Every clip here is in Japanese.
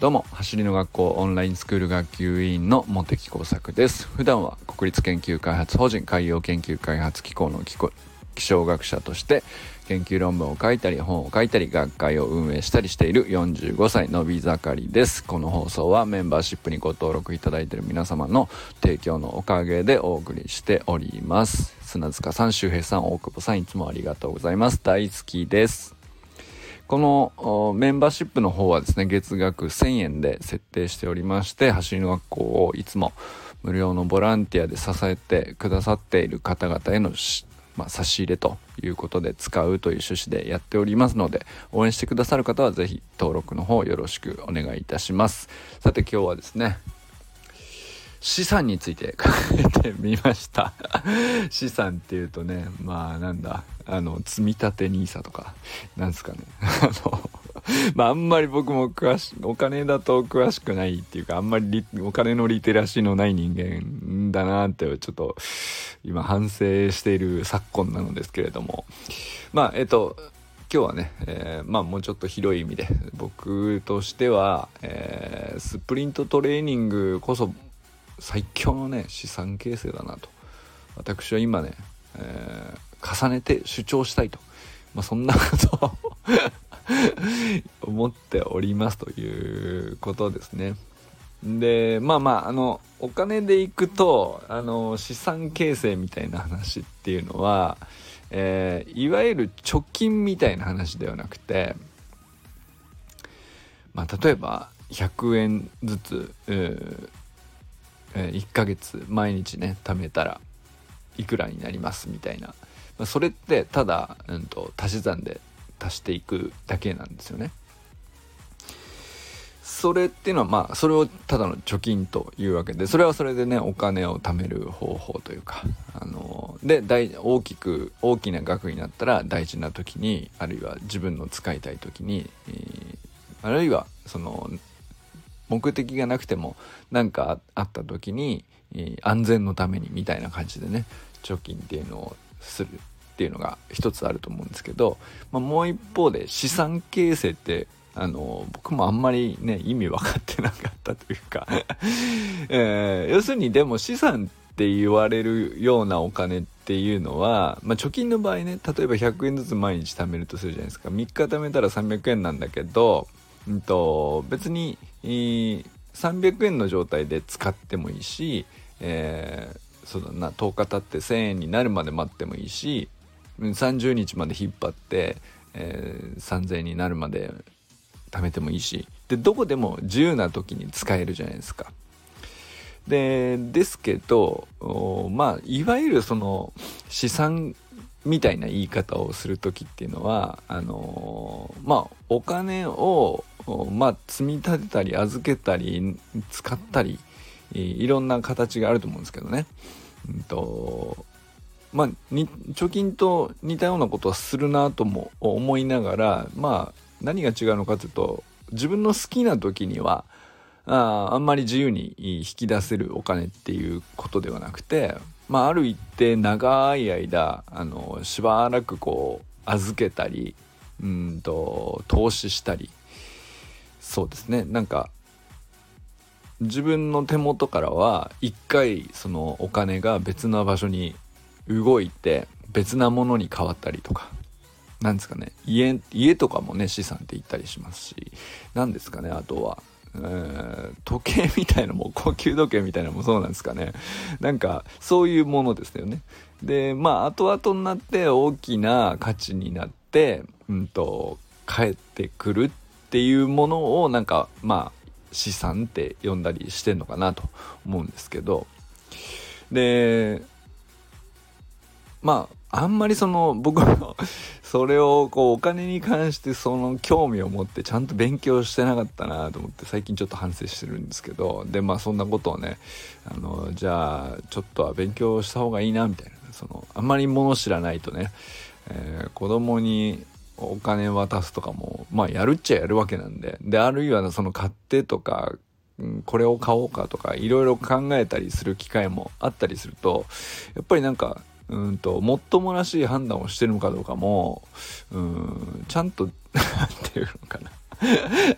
どうも走りの学校オンラインスクール学級委員の茂木耕作です。普段は国立研究開発法人海洋研究開発機構の気象学者として研究論文を書いたり本を書いたり学会を運営したりしている45歳のび盛りです。この放送はメンバーシップにご登録いただいている皆様の提供のおかげでお送りしております。砂塚さん周平さん大久保さんいつもありがとうございます。大好きです。このメンバーシップの方はですね月額1000円で設定しておりまして走りの学校をいつも無料のボランティアで支えてくださっている方々へのまあ、差し入れということで使うという趣旨でやっておりますので応援してくださる方は是非登録の方よろしくお願いいたします。さて今日はですね資産について 考えてみました。資産っていうとねまあなんだあの積み立て NISA とかなんですかね。あの まああんまり僕も詳しお金だと詳しくないっていうかあんまりお金のリテラシーのない人間だなってちょっと今反省している昨今なのですけれども。まあえっと今日はね、えー、まあもうちょっと広い意味で僕としては、えー、スプリントトレーニングこそ最強のね資産形成だなと。私は今ね、えー、重ねて主張したいと、まあ、そんなことを 思っておりますということですね。でまあまああのお金でいくとあの資産形成みたいな話っていうのは、えー、いわゆる貯金みたいな話ではなくて、まあ、例えば100円ずつ、えー、1ヶ月毎日ね貯めたらいくらになりますみたいな、まあ、それってただ、うんと、足し算で足していくだけなんですよね。それっていうのはまあそれをただの貯金というわけでそれはそれでねお金を貯める方法というかあので大大きく大きな額になったら大事な時にあるいは自分の使いたい時に、えー、あるいはその目的がなくても何かあった時にえ、安全のためにみたいな感じでね貯金っていうのをするっていうのが一つあると思うんですけど、まあ、もう一方で資産形成ってあの僕もあんまりね意味分かってなかったというか えー、要するにでも資産って言われるようなお金っていうのは、まあ、貯金の場合ね例えば100円ずつ毎日貯めるとするじゃないですか。3日貯めたら300円なんだけど、うんと、別に、300円の状態で使ってもいいし、えー、そうだな10日経って1000円になるまで待ってもいいし30日まで引っ張って、えー、3000円になるまで貯めてもいいしでどこでも自由な時に使えるじゃないですか。でですけどまあいわゆるその資産みたいな言い方をする時っていうのはあのまあお金をまあ積み立てたり預けたり使ったりいろんな形があると思うんですけどね。うんとまあ、貯金と似たようなことはするなとも思いながらまあ何が違うのかというと自分の好きな時にはああんまり自由に引き出せるお金っていうことではなくて、まあ、ある一定長い間あのしばらくこう預けたりうんと投資したり。そうですね。なんか自分の手元からは一回そのお金が別な場所に動いて別なものに変わったりとか。なんですかね。家家とかもね資産って言ったりしますし。何ですかねあとは、えー、時計みたいなも高級時計みたいなのもそうなんですかね。なんかそういうものですよね。でまあ後々になって大きな価値になってうんと帰ってくるっていうものをなんかまあ資産って呼んだりしてんのかなと思うんですけど。でまああんまりその僕はそれをこうお金に関してその興味を持ってちゃんと勉強してなかったなと思って最近ちょっと反省してるんですけどでまあそんなことをねあのじゃあちょっとは勉強した方がいいなみたいなそのあんまり物知らないとね、えー、子供にお金渡すとかもまあやるっちゃやるわけなんでであるいはその買ってとかこれを買おうかとかいろいろ考えたりする機会もあったりするとやっぱりなんかうんともっともらしい判断をしてるのかどうかもうんちゃんと 何て言うのかな。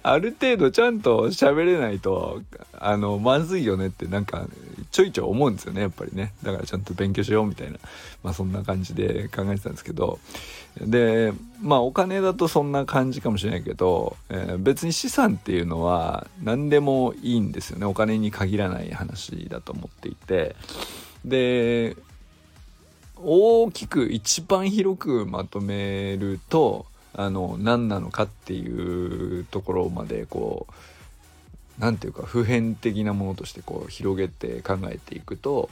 ある程度ちゃんと喋れないとあのまずいよねってなんかちょいちょい思うんですよねやっぱりね。だからちゃんと勉強しようみたいな。まあそんな感じで考えてたんですけど。でまあお金だとそんな感じかもしれないけど、えー、別に資産っていうのは何でもいいんですよね。お金に限らない話だと思っていて。で大きく一番広くまとめるとあの何なのかっていうところまでこう何て言うか普遍的なものとしてこう広げて考えていくと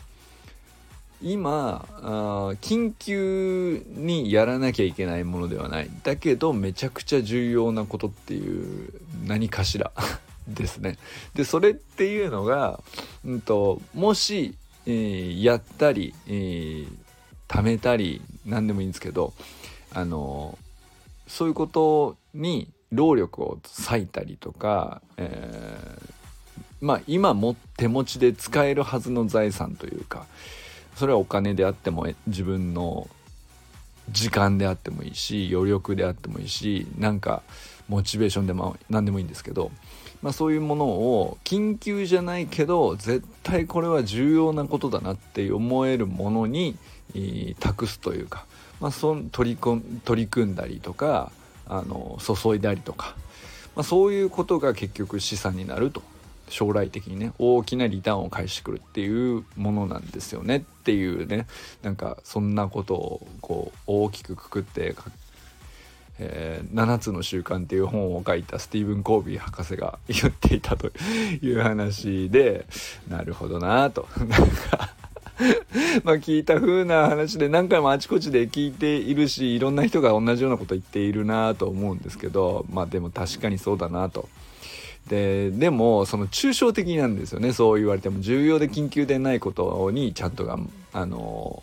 今あ緊急にやらなきゃいけないものではないだけどめちゃくちゃ重要なことっていう何かしら ですね。でそれっていうのが、うんと、もし、えー、やったり、えー、貯めたり何でもいいんですけどあのそういうことに労力を割いたりとか、えー、まあ今も手持ちで使えるはずの財産というかそれはお金であっても自分の時間であってもいいし余力であってもいいしなんかモチベーションでも何でもいいんですけど、まあ、そういうものを緊急じゃないけど絶対これは重要なことだなって思えるものに託すというか、まあ、そ取り取り組んだりとかあの注いだりとか、まあ、そういうことが結局資産になると。将来的にね大きなリターンを返してくるっていうものなんですよねっていうね。なんかそんなことをこう大きくくくってえー、7つの習慣っていう本を書いたスティーブン・コービー博士が言っていたという 話でなるほどなと。なんかまあ聞いた風な話で何回もあちこちで聞いているしいろんな人が同じようなこと言っているなと思うんですけどまあでも確かにそうだなと。ででもその抽象的なんですよね。そう言われても。重要で緊急でないことにちゃんとがあの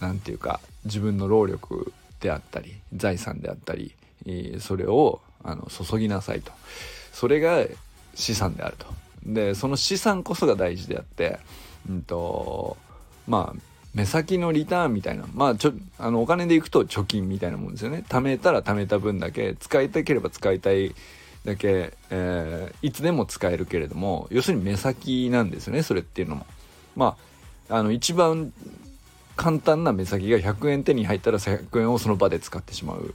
何て言うか自分の労力であったり財産であったりそれをあの注ぎなさいと。それが資産であると。でその資産こそが大事であってうんとまあ目先のリターンみたいなまあちょあのお金でいくと貯金みたいなもんですよね。貯めたら貯めた分だけ使いたければ使いたいだけ、えー、いつでも使えるけれども要するに目先なんですよねそれっていうのも。まああの一番簡単な目先が100円手に入ったら100円をその場で使ってしまう。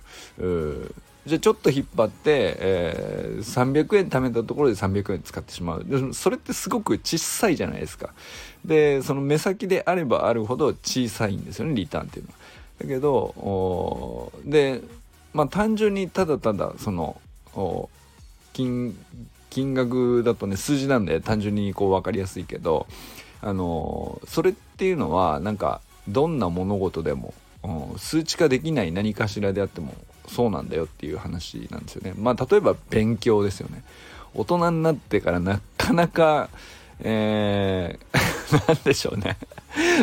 じゃあちょっと引っ張って、えー、300円貯めたところで300円使ってしまう。それってすごく小さいじゃないですか。でその目先であればあるほど小さいんですよねリターンっていうのは。だけどでまあ単純にただただその金金額だとね数字なんで単純にこう分かりやすいけどあのそれっていうのはなんかどんな物事でも数値化できない何かしらであってもそうなんだよっていう話なんですよね。まあ例えば勉強ですよね。大人になってからなかなか、えー、なんでしょうね。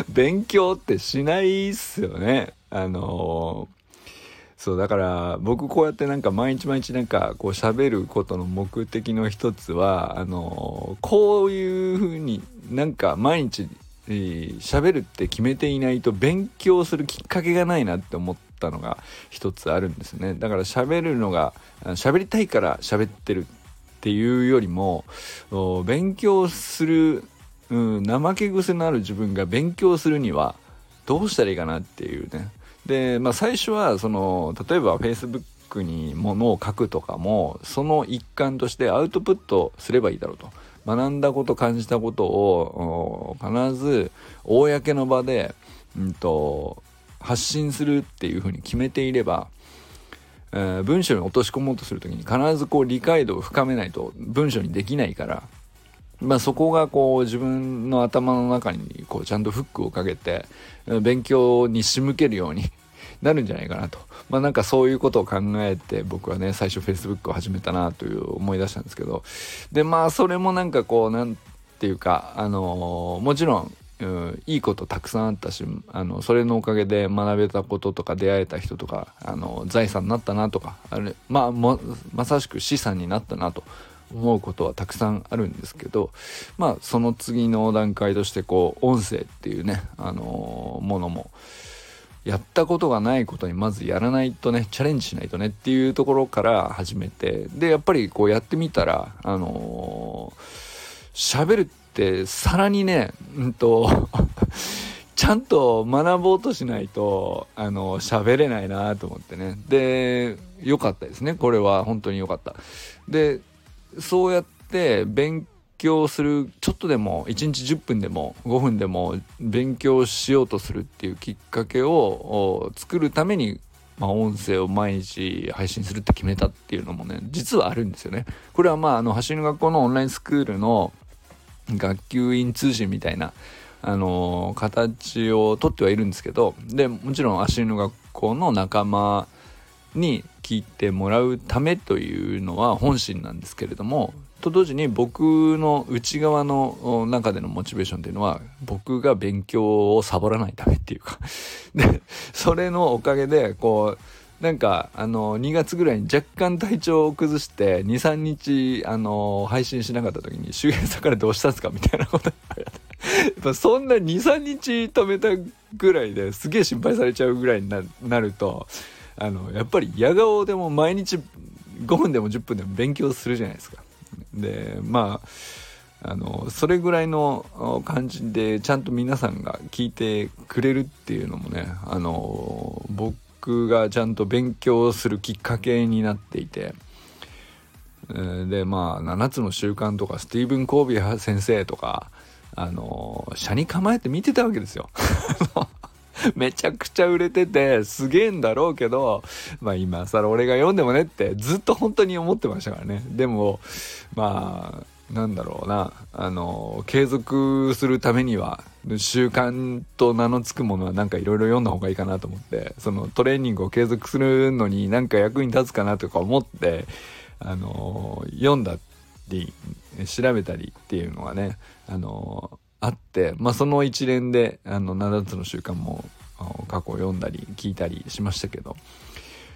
勉強ってしないっすよね。あのー、そうだから僕こうやってなんか毎日毎日なんかこう喋ることの目的の一つはあのー、こういう風になんか毎日喋、るって決めていないと勉強するきっかけがないなって思ったのが一つあるんですねだから喋るのが喋りたいから喋ってるっていうよりも勉強する、うん、怠け癖のある自分が勉強するにはどうしたらいいかなっていうねでまあ最初はその例えば Facebook にものを書くとかもその一環としてアウトプットすればいいだろうと。学んだこと感じたことを必ず公の場で、うんと、発信するっていうふうに決めていれば、えー、文章に落とし込もうとする時に必ずこう理解度を深めないと文章にできないから、まあ、そこがこう自分の頭の中にこうちゃんとフックをかけて勉強に仕向けるようになるんじゃないかなと。まあなんかそういうことを考えて僕はね、最初 Facebook を始めたなという思い出したんですけど、でまあそれもなんかこう、なんていうか、あのー、もちろん、うん、いいことたくさんあったしあのそれのおかげで学べたこととか出会えた人とかあの財産になったなとかあれ、まあ、まさしく資産になったなと思うことはたくさんあるんですけどまあその次の段階としてこう音声っていうね、あのー、ものもやったことがないことにまずやらないとねチャレンジしないとねっていうところから始めてでやっぱりこうやってみたらあのー、るってさらにねうんと ちゃんと学ぼうとしないとあの喋れないなと思ってね。で良かったですね。これは本当に良かった。でそうやって勉強するちょっとでも1日10分でも5分でも勉強しようとするっていうきっかけを作るためにまあ、音声を毎日配信するって決めたっていうのもね実はあるんですよね。これはまああの走りの学校のオンラインスクールの学級委員通信みたいなあの形をとってはいるんですけどでもちろん足の学校の仲間に聞いてもらうためというのは本心なんですけれどもと同時に僕の内側の中でのモチベーションというのは僕が勉強をサボらないためっていうか でそれのおかげでこうなんかあの2月ぐらいに若干体調を崩して23日あの配信しなかった時に周平さんからどうしたんですかみたいなこと やっぱそんな23日止めたぐらいですげえ心配されちゃうぐらいになるとあのやっぱり夜顔でも毎日5分でも10分でも勉強するじゃないですか。でまああのそれぐらいの感じでちゃんと皆さんが聞いてくれるっていうのもねあの僕がちゃんと勉強するきっかけになっていてでまあ7つの習慣とかスティーブン・コービー先生とかあの車に構えて見てたわけですよ。めちゃくちゃ売れてて、すげえんだろうけど、まあ今更俺が読んでもねってずっと本当に思ってましたからね。でも、まあ、なんだろうな、あの、継続するためには、習慣と名の付くものはなんかいろいろ読んだ方がいいかなと思って、そのトレーニングを継続するのになんか役に立つかなとか思って、あの、読んだり、調べたりっていうのはね、あの、あって、まあ、その一連であの7つの習慣も過去読んだり聞いたりしましたけど。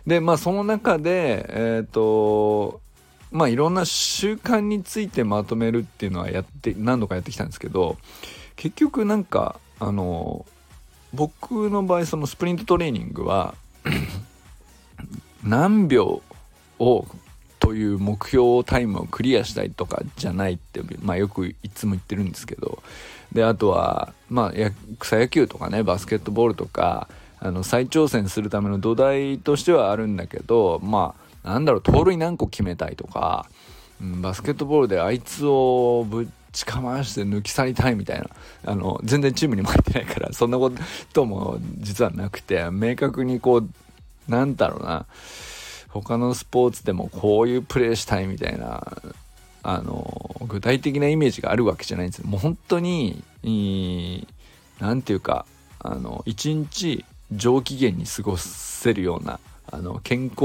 でまあその中でえっ、ー、とまあいろんな習慣についてまとめるっていうのはやって何度かやってきたんですけど結局なんかあの僕の場合そのスプリントトレーニングは 何秒をという目標タイムをクリアしたいとかじゃないって、まあ、よくいつも言ってるんですけど。であとは、まあ、草野球とかねバスケットボールとかあの再挑戦するための土台としてはあるんだけどまあなんだろう盗塁何個決めたいとか、うん、バスケットボールであいつをぶっちかまして抜き去りたいみたいなあの全然チームにも入ってないからそんなことも実はなくて明確にこうなんだろうな他のスポーツでもこういうプレーしたいみたいなあの具体的なイメージがあるわけじゃないんです。よもう本当に何て言うかあの一日上機嫌に過ごせるようなあの健康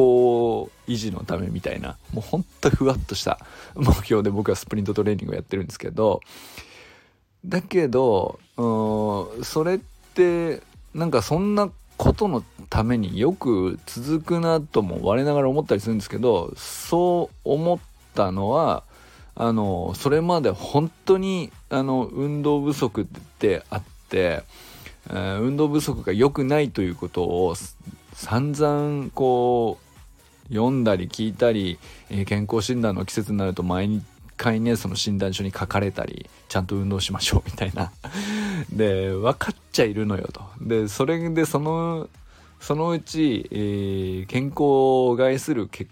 維持のためみたいなもうほんとふわっとした 目標で僕はスプリントトレーニングをやってるんですけどだけどそれってなんかそんなことのためによく続くなとも我ながら思ったりするんですけどそう思ったのはあのそれまで本当にあの運動不足であって、えー、運動不足が良くないということを散々こう読んだり聞いたり、えー、健康診断の季節になると毎回ねその診断書に書かれたりちゃんと運動しましょうみたいな。で分かっちゃいるのよと。でそれでそのそのうち、えー、健康を害する結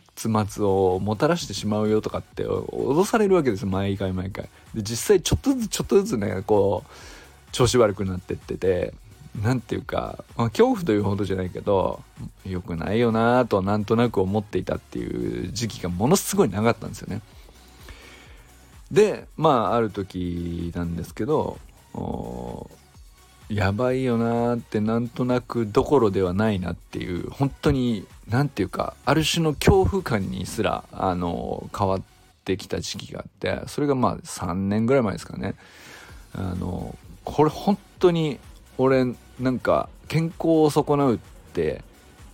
末をもたらしてしまうよとかって脅されるわけです毎回毎回。で実際ちょっとずつちょっとずつねこう調子悪くなってってて。何ていうか、まあ、恐怖というほどじゃないけど良くないよなとなんとなく思っていたっていう時期がものすごい長かったんですよね。でまあある時なんですけどやばいよなーってなんとなくどころではないなっていう本当に何て言うかある種の恐怖感にすらあの変わってきた時期があってそれがまあ3年ぐらい前ですかね。あのこれ本当に俺なんか健康を損なうって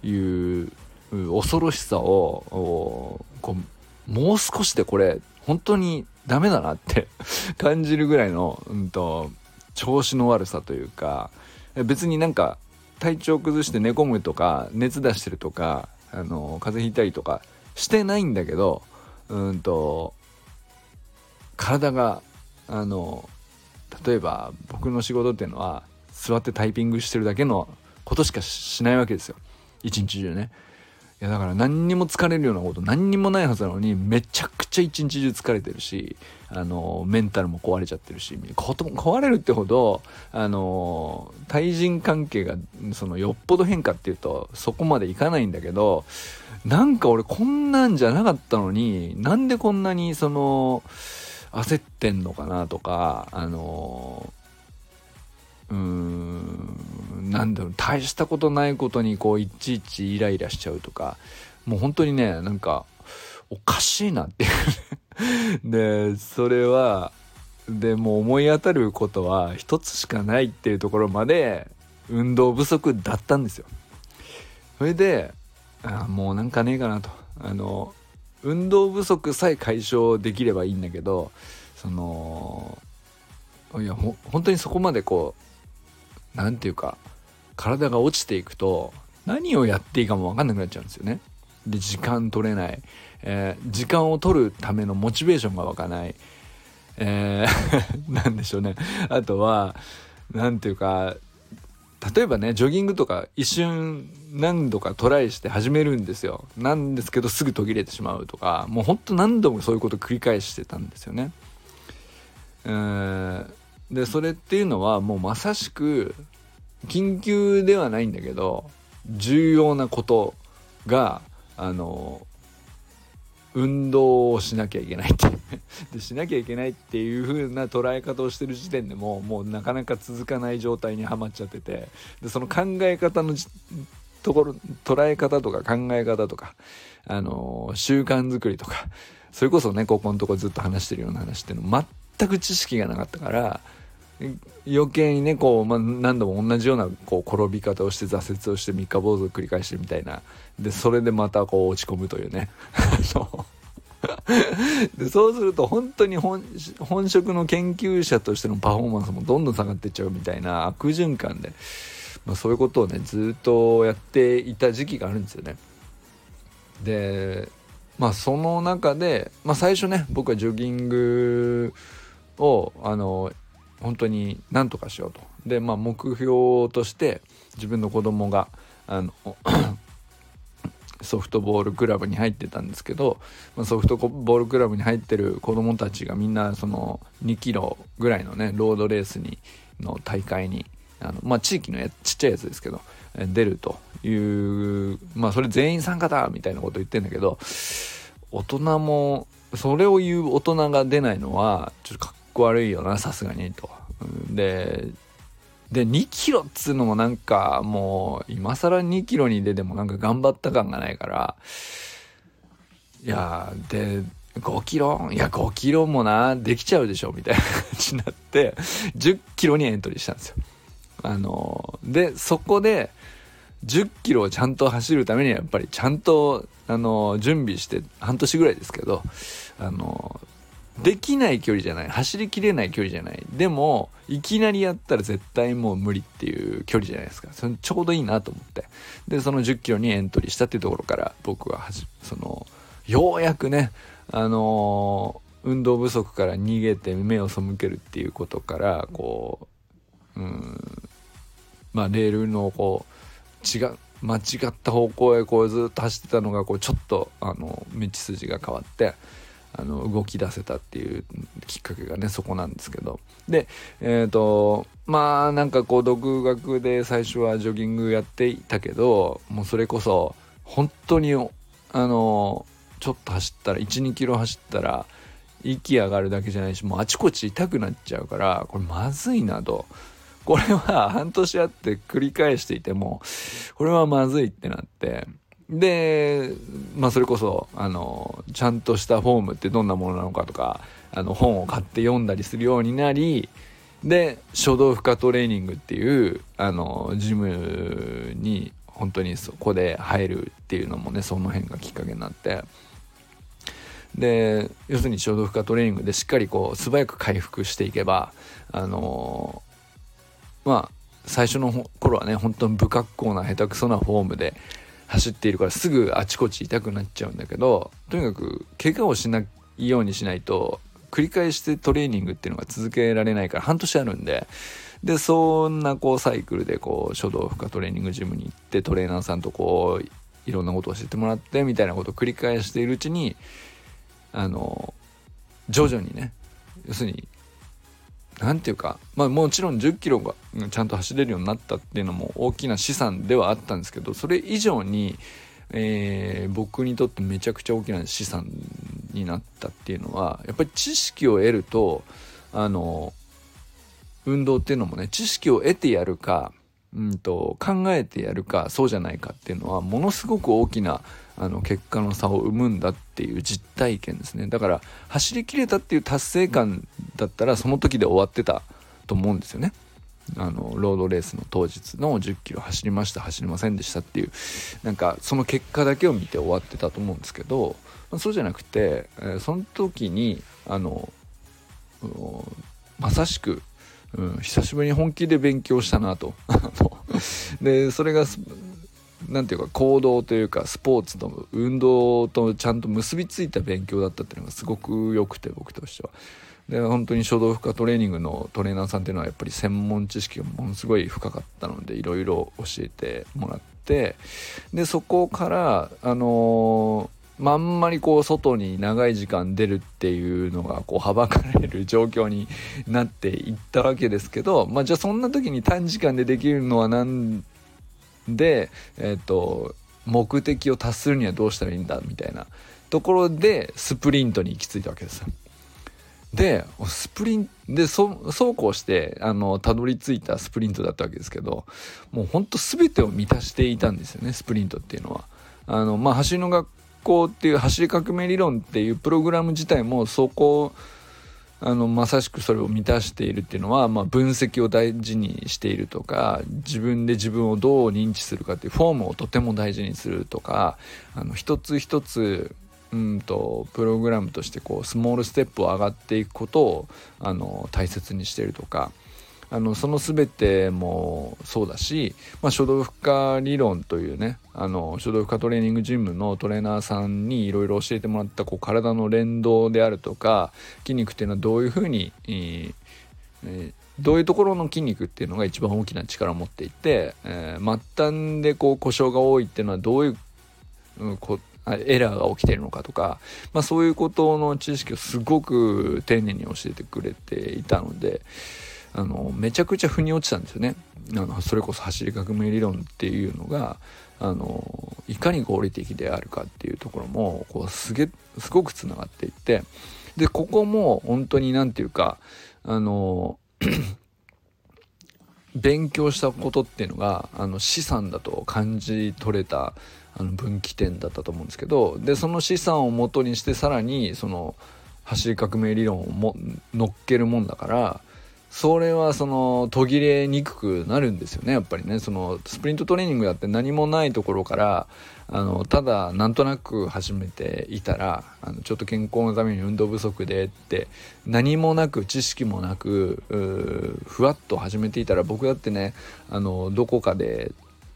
いう恐ろしさをこうもう少しでこれ本当にダメだなって感じるぐらいの、うんと、調子の悪さというか別になんか体調崩して寝込むとか熱出してるとかあの風邪ひいたりとかしてないんだけどうんと体があの例えば僕の仕事っていうのは座ってタイピングしてるだけのことしかしないわけですよ。一日中ね。いやだから何にも疲れるようなこと何にもないはずなのにめちゃくちゃ一日中疲れてるしあのメンタルも壊れちゃってるし壊れるってほどあの対人関係がそのよっぽど変化っていうとそこまでいかないんだけどなんか俺こんなんじゃなかったのになんでこんなにその焦ってんのかなとかあのうーんなんだろう大したことないことにこういちいちイライラしちゃうとかもう本当にねなんかおかしいなっていう。でそれはでもう思い当たることは一つしかないっていうところまで運動不足だったんですよ。それであもうなんかねえかなと。あの運動不足さえ解消できればいいんだけどそのいやほ本当にそこまでこう何て言うか体が落ちていくと何をやっていいかも分かんなくなっちゃうんですよね。で時間取れない、えー、時間を取るためのモチベーションが湧かない、えー、なんでしょうねあとは何て言うか例えばねジョギングとか一瞬何度かトライして始めるんですよなんですけどすぐ途切れてしまうとかもうほんと何度もそういうこと繰り返してたんですよね。えー、でそれっていうのはもうまさしく緊急ではないんだけど重要なことがあの運動をしなきゃいけないって でしなきゃいけないっていう風な捉え方をしてる時点でももうなかなか続かない状態にはまっちゃっててでその考え方のところ捉え方とか考え方とかあの習慣づくりとかそれこそねここのとこずっと話してるような話っていうの全く知識がなかったから余計にねこう、まあ、何度も同じようなこう転び方をして挫折をして三日坊主を繰り返してみたいな。でそれでまたこう落ち込むというね。でそうすると本当に本職の研究者としてのパフォーマンスもどんどん下がっていっちゃうみたいな悪循環で、まあ、そういうことをねずっとやっていた時期があるんですよね。でまあその中で、まあ、最初ね僕はジョギングをあの本当に何とかしようと。でまあ目標として自分の子供があの ソフトボールクラブに入ってたんですけど、まあ、ソフトボールクラブに入ってる子供たちがみんなその2キロぐらいのねロードレースにの大会にあのまあ地域のやちっちゃいやつですけど出るというまあそれ全員参加だみたいなこと言ってんだけど大人もそれを言う大人が出ないのはちょっとかっこ悪いよなさすがにと。でで2キロっつうのもなんかもう今更2キロに出てもなんか頑張った感がないからいやで5キロ？いや5キロもなできちゃうでしょみたいな感じになって10キロにエントリーしたんですよ。あのでそこで10キロをちゃんと走るためにはやっぱりちゃんとあの準備して半年ぐらいですけどあのできない距離じゃない。走りきれない距離じゃない。でもいきなりやったら絶対もう無理っていう距離じゃないですか。そちょうどいいなと思って。でその1 0キロにエントリーしたっていうところから僕はそのようやくねあのー、運動不足から逃げて目を背けるっていうことからこううんまあレールのこう違う間違った方向へこうずっと走ってたのがこうちょっとあの道筋が変わってあの動き出せたっていうきっかけがねそこなんですけどでえっ、ー、とまあなんかこう独学で最初はジョギングやっていたけどもうそれこそ本当にあのちょっと走ったら12キロ走ったら息上がるだけじゃないしもうあちこち痛くなっちゃうからこれまずいなと。これは半年あって繰り返していてもこれはまずいってなってで、まあそれこそ、あの、ちゃんとしたフォームってどんなものなのかとか、あの、本を買って読んだりするようになり、で、書道負荷トレーニングっていう、あの、ジムに本当にそこで入るっていうのもね、その辺がきっかけになって、で要するに衝動負荷トレーニングでしっかりこう素早く回復していけばあの、まあ最初の頃はね本当に不格好な下手くそなフォームで走っているからすぐあちこち痛くなっちゃうんだけどとにかく怪我をしないようにしないと繰り返してトレーニングっていうのが続けられないから半年あるんで。でそんなこうサイクルでこう書道負荷トレーニングジムに行ってトレーナーさんとこういろんなことを教えてもらってみたいなことを繰り返しているうちにあの徐々にね要するに何て言うかまあもちろん1 0キロがちゃんと走れるようになったっていうのも大きな資産ではあったんですけどそれ以上に、えー、僕にとってめちゃくちゃ大きな資産になったっていうのはやっぱり知識を得るとあの運動っていうのもね知識を得てやるかうんと考えてやるかそうじゃないかっていうのはものすごく大きなあの結果の差を生むんだっていう実体験ですね。だから走りきれたっていう達成感だったらその時で終わってたと思うんですよね。あのロードレースの当日の1 0キロ走りました走りませんでしたっていう。なんかその結果だけを見て終わってたと思うんですけど、まあ、そうじゃなくて、えー、その時にあのまさしくうん、久しぶりに本気で勉強したなと。でそれが何ていうか行動というかスポーツと運動とちゃんと結びついた勉強だったっていうのがすごく良くて僕としては。で本当に書道負荷トレーニングのトレーナーさんっていうのはやっぱり専門知識がものすごい深かったのでいろいろ教えてもらってでそこからあのーま、んまりこう外に長い時間出るっていうのがこうはばかれる状況になっていったわけですけど、まあ、じゃあそんな時に短時間でできるのは何で、えーと、目的を達するにはどうしたらいいんだみたいなところでスプリントに行き着いたわけですよ。でスプリンでそそうこうしてあのたどり着いたスプリントだったわけですけどもうほんと全てを満たしていたんですよねスプリントっていうのは。あのまあ、走りの学校っていう走り革命理論っていうプログラム自体もそこあのまさしくそれを満たしているっていうのは、まあ、分析を大事にしているとか自分で自分をどう認知するかっていうフォームをとても大事にするとかあの一つ一つうんとプログラムとしてこうスモールステップを上がっていくことをあの大切にしているとかあのその全てもそうだし、まあ、書道負荷理論というねあの書道負荷トレーニングジムのトレーナーさんにいろいろ教えてもらったこう体の連動であるとか筋肉っていうのはどういうふうに、えーえーどういうところの筋肉っていうのが一番大きな力を持っていて、えー、末端でこう故障が多いっていうのはどういう、うん、こエラーが起きてるのかとか、まあ、そういうことの知識をすごく丁寧に教えてくれていたので、あのめちゃくちゃ腑に落ちたんですよね。あのそれこそ走り革命理論っていうのがあのいかに合理的であるかっていうところもこうすげすごくつながっていってでここも本当に何て言うかあの 勉強したことっていうのがあの資産だと感じ取れたあの分岐点だったと思うんですけどでその資産をもとにしてさらにその走り革命理論をも乗っけるもんだからそれはその途切れにくくなるんですよねやっぱりねそのスプリントトレーニングだって何もないところからあのただなんとなく始めていたらあのちょっと健康のために運動不足でって何もなく知識もなくふわっと始めていたら僕だってねあのどこかで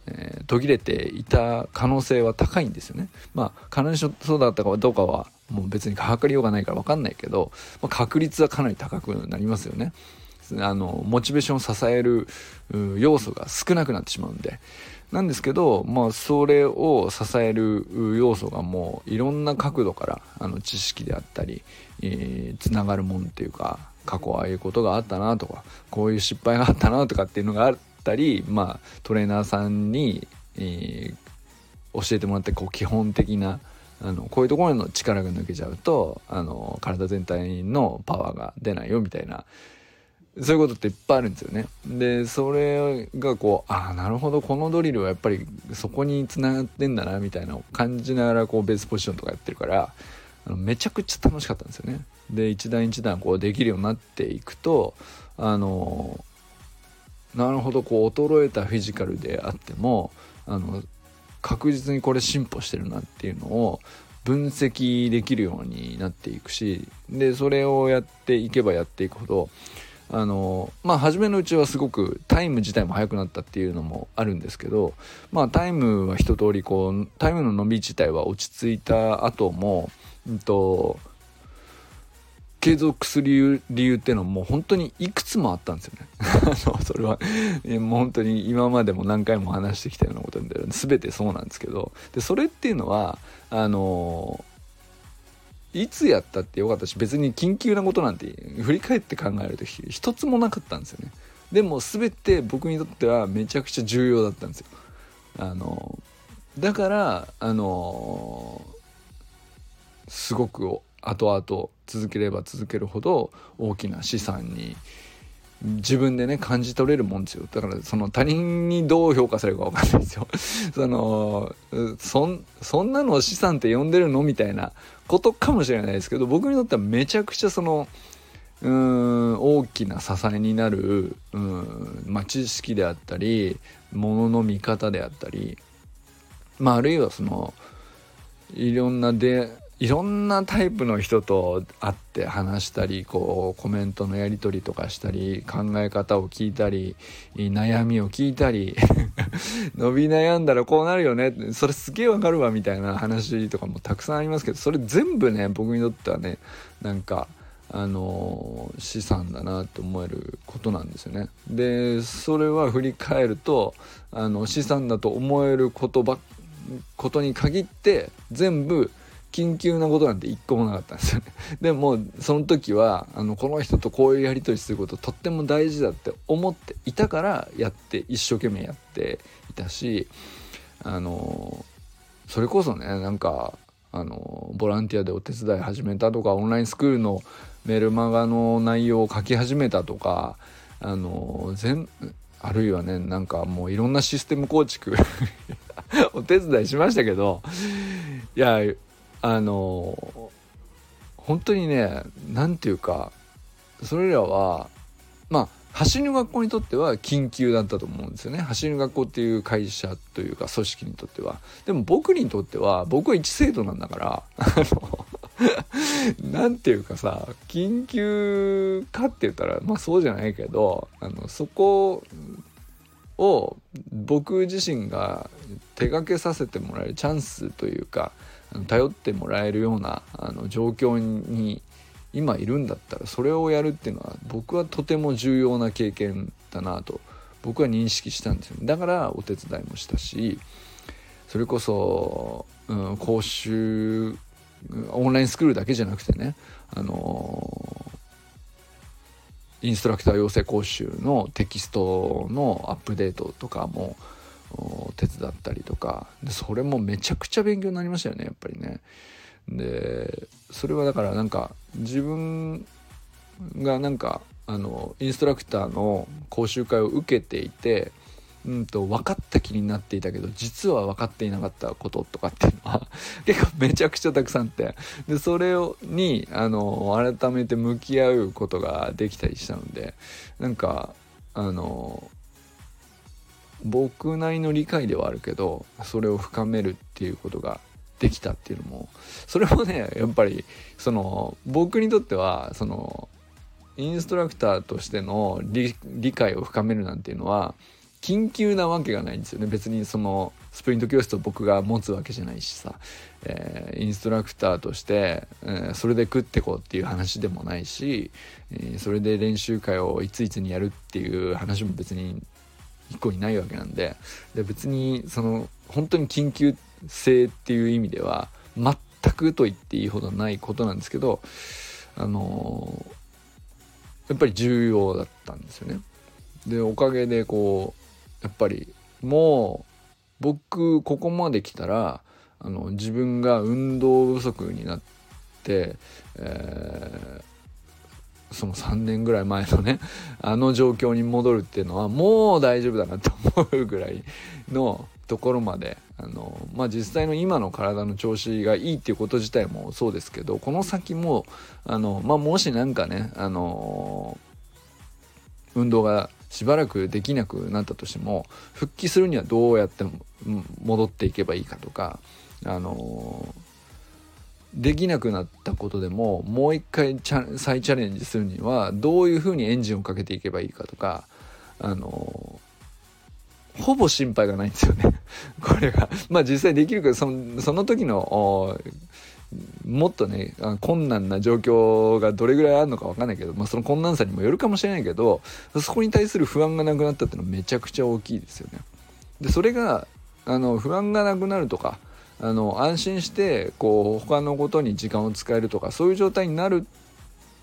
えー、途切れていた可能性は高いんですよね。まあ必ずそうだったかどうかはもう別に測りようがないから分かんないけど、まあ、確率はかなり高くなりますよね。あのモチベーションを支える要素が少なくなってしまうんで。なんですけど、まあ、それを支える要素がもういろんな角度からあの知識であったり、えー、つながるもんっていうか過去ああいうことがあったなとかこういう失敗があったなとかっていうのがあったり、まあ、トレーナーさんに、えー、教えてもらってこう基本的なあのこういうところの力が抜けちゃうとあの体全体のパワーが出ないよみたいなそういうことっていっぱいあるんですよね。でそれがこうああなるほどこのドリルはやっぱりそこにつながってんだなみたいなのを感じながらこうベースポジションとかやってるからあのめちゃくちゃ楽しかったんですよね。で一段一段こうできるようになっていくとあのなるほどこう衰えたフィジカルであってもあの確実にこれ進歩してるなっていうのを分析できるようになっていくしでそれをやっていけばやっていくほどあのまあ初めのうちはすごくタイム自体も速くなったっていうのもあるんですけどまあタイムは一通りこうタイムの伸び自体は落ち着いた後もうんと継続する理由っていうのはもう本当にいくつもあったんですよね。それはもう本当に今までも何回も話してきたようなことで全てそうなんですけどでそれっていうのはあのいつやったってよかったし別に緊急なことなんて振り返って考えると一つもなかったんですよね。でも全て僕にとってはめちゃくちゃ重要だったんですよ。あのだからあのすごく後々続ければ続けるほど大きな資産に自分でね感じ取れるもんですよ。だからその他人にどう評価されるか分かんないですよ。そのそんなのを資産って呼んでるのみたいなことかもしれないですけど僕にとってはめちゃくちゃそのうん大きな支えになるうん、まあ、知識であったりものの見方であったりまああるいはそのいろんなでいろんなタイプの人と会って話したりこうコメントのやり取りとかしたり考え方を聞いたり悩みを聞いたり 伸び悩んだらこうなるよねそれすげえわかるわみたいな話とかもたくさんありますけどそれ全部ね僕にとってはねなんかあの資産だなって思えることなんですよね。でそれは振り返るとあの資産だと思える言葉ことに限って全部緊急なことなんて一個もなかったんですよね。でもその時はあのこの人とこういうやり取りすることとっても大事だって思っていたからやって一生懸命やっていたしあのそれこそねなんかあのボランティアでお手伝い始めたとかオンラインスクールのメルマガの内容を書き始めたとかあの全あるいはねなんかもういろんなシステム構築 お手伝いしましたけどいやあの本当にね何て言うかそれらはまあ走りの学校にとっては緊急だったと思うんですよね。走りの学校っていう会社というか組織にとっては。でも僕にとっては僕は一生徒なんだからあの何て言うかさ緊急かって言ったらまあそうじゃないけどあのそこを僕自身が手掛けさせてもらえるチャンスというか頼ってもらえるようなあの状況に今いるんだったらそれをやるっていうのは僕はとても重要な経験だなと僕は認識したんですよ、だからお手伝いもしたしそれこそ、うん、講習オンラインスクールだけじゃなくてねあのインストラクター養成講習のテキストのアップデートとかも手伝ったりとかでそれもめちゃくちゃ勉強になりましたよねやっぱりね。でそれはだからなんか自分がなんかあのインストラクターの講習会を受けていてうんと分かった気になっていたけど実は分かっていなかったこととかっていうのは 結構めちゃくちゃたくさんあってでそれをにあの改めて向き合うことができたりしたのでなんかあの僕なりの理解ではあるけどそれを深めるっていうことができたっていうのもそれもねやっぱりその僕にとってはそのインストラクターとしての理解を深めるなんていうのは緊急なわけがないんですよね。別にそのスプリント教室を僕が持つわけじゃないしさ、えー、インストラクターとして、えー、それで食ってこうっていう話でもないし、えー、それで練習会をいついつにやるっていう話も別に一個にないわけなんでで別にその本当に緊急性っていう意味では全くと言っていいほどないことなんですけどあのやっぱり重要だったんですよね。でおかげでこうやっぱりもう僕ここまで来たらあの自分が運動不足になって、えーその3年ぐらい前のね あの状況に戻るっていうのはもう大丈夫だなと思うぐらいのところまであのまあ実際の今の体の調子がいいっていうこと自体もそうですけどこの先もあの、まあ、もし何かねあの運動がしばらくできなくなったとしても復帰するにはどうやって戻っていけばいいかとかあのできなくなったことでももう一回再チャレンジするにはどういうふうにエンジンをかけていけばいいかとかあのほぼ心配がないんですよね これがまあ実際できるけどそのその時のもっとね困難な状況がどれぐらいあるのか分かんないけど、まあ、その困難さにもよるかもしれないけどそこに対する不安がなくなったっていうのはめちゃくちゃ大きいですよね。でそれがあの不安がなくなるとかあの安心してこう他のことに時間を使えるとかそういう状態になる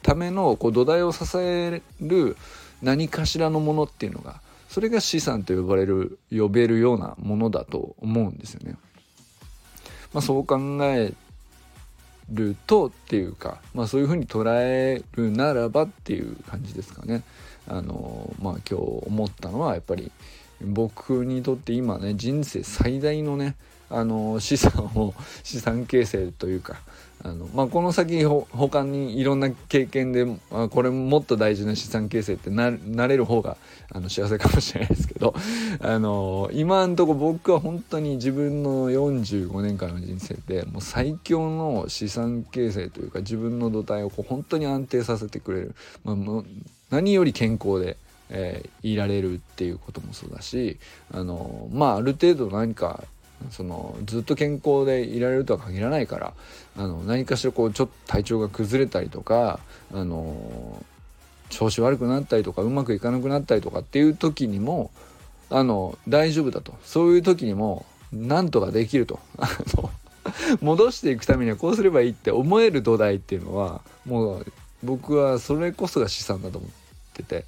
ためのこう土台を支える何かしらのものっていうのがそれが資産と呼ばれる呼べるようなものだと思うんですよね。まあ、そう考えるとっていうか、まあ、そういうふうに捉えるならばっていう感じですかね。あのまあ今日思ったのはやっぱり僕にとって今ね人生最大のねあの資産を資産形成というかあの、まあ、この先ほ他にいろんな経験で、あ、これもっと大事な資産形成ってななれる方があの幸せかもしれないですけど あの今んとこ僕は本当に自分の45年間の人生でもう最強の資産形成というか自分の土台をこう本当に安定させてくれる、まあ、もう何より健康で。えー、いられるっていうこともそうだしあのまあある程度何かそのずっと健康でいられるとは限らないからあの何かしらこうちょっと体調が崩れたりとかあの調子悪くなったりとかうまくいかなくなったりとかっていう時にもあの大丈夫だと。そういう時にもなんとかできると。戻していくためにはこうすればいいって思える土台っていうのはもう僕はそれこそが資産だと思ってて。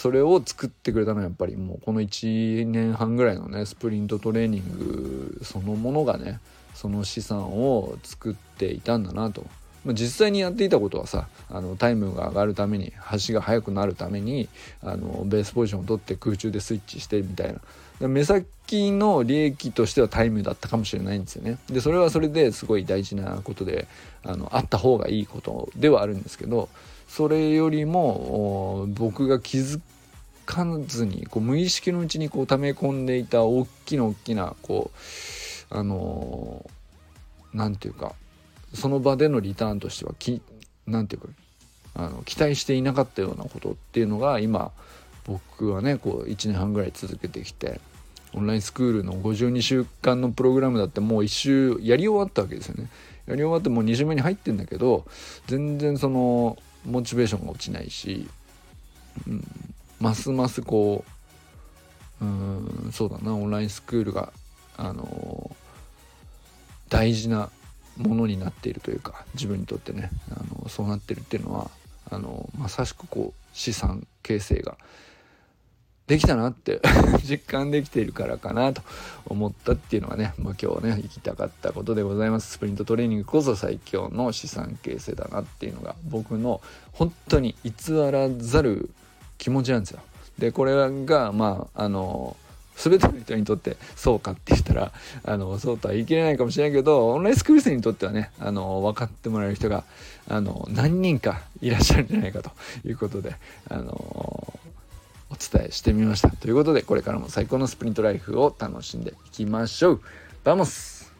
それを作ってくれたのはやっぱりもうこの1年半ぐらいのねスプリントトレーニングそのものがねその資産を作っていたんだなと。まあ、実際にやっていたことはさあのタイムが上がるために橋が速くなるためにあのベースポジションを取って空中でスイッチしてみたいな目先の利益としてはタイムだったかもしれないんですよねでそれはそれですごい大事なことであのあった方がいいことではあるんですけどそれよりも僕が気づかずにこう無意識のうちにこう溜め込んでいた大きな大きなこうあの何、て言うかその場でのリターンとしてはき何て言うかあの期待していなかったようなことっていうのが今僕はねこう1年半ぐらい続けてきてオンラインスクールの52週間のプログラムだってもう1周やり終わったわけですよね。やり終わってもう2週目に入ってんだけど全然そのモチベーションが落ちないし、うん、ますますこううんそうだなオンラインスクールがあの大事なものになっているというか自分にとってねあのそうなってるっていうのはあのまさしくこう資産形成ができたなって 実感できているからかなと思ったっていうのがね、まあ、今日ね行きたかったことでございます。スプリントトレーニングこそ最強の資産形成だなっていうのが僕の本当に偽らざる気持ちなんですよ。でこれがまああの全ての人にとってそうかって言ったらあのそうとは言い切れないかもしれないけどオンラインスクール生にとってはねあの分かってもらえる人があの何人かいらっしゃるんじゃないかということであのお伝えしてみました。ということでこれからも最高のスプリントライフを楽しんでいきましょう。 Vamos。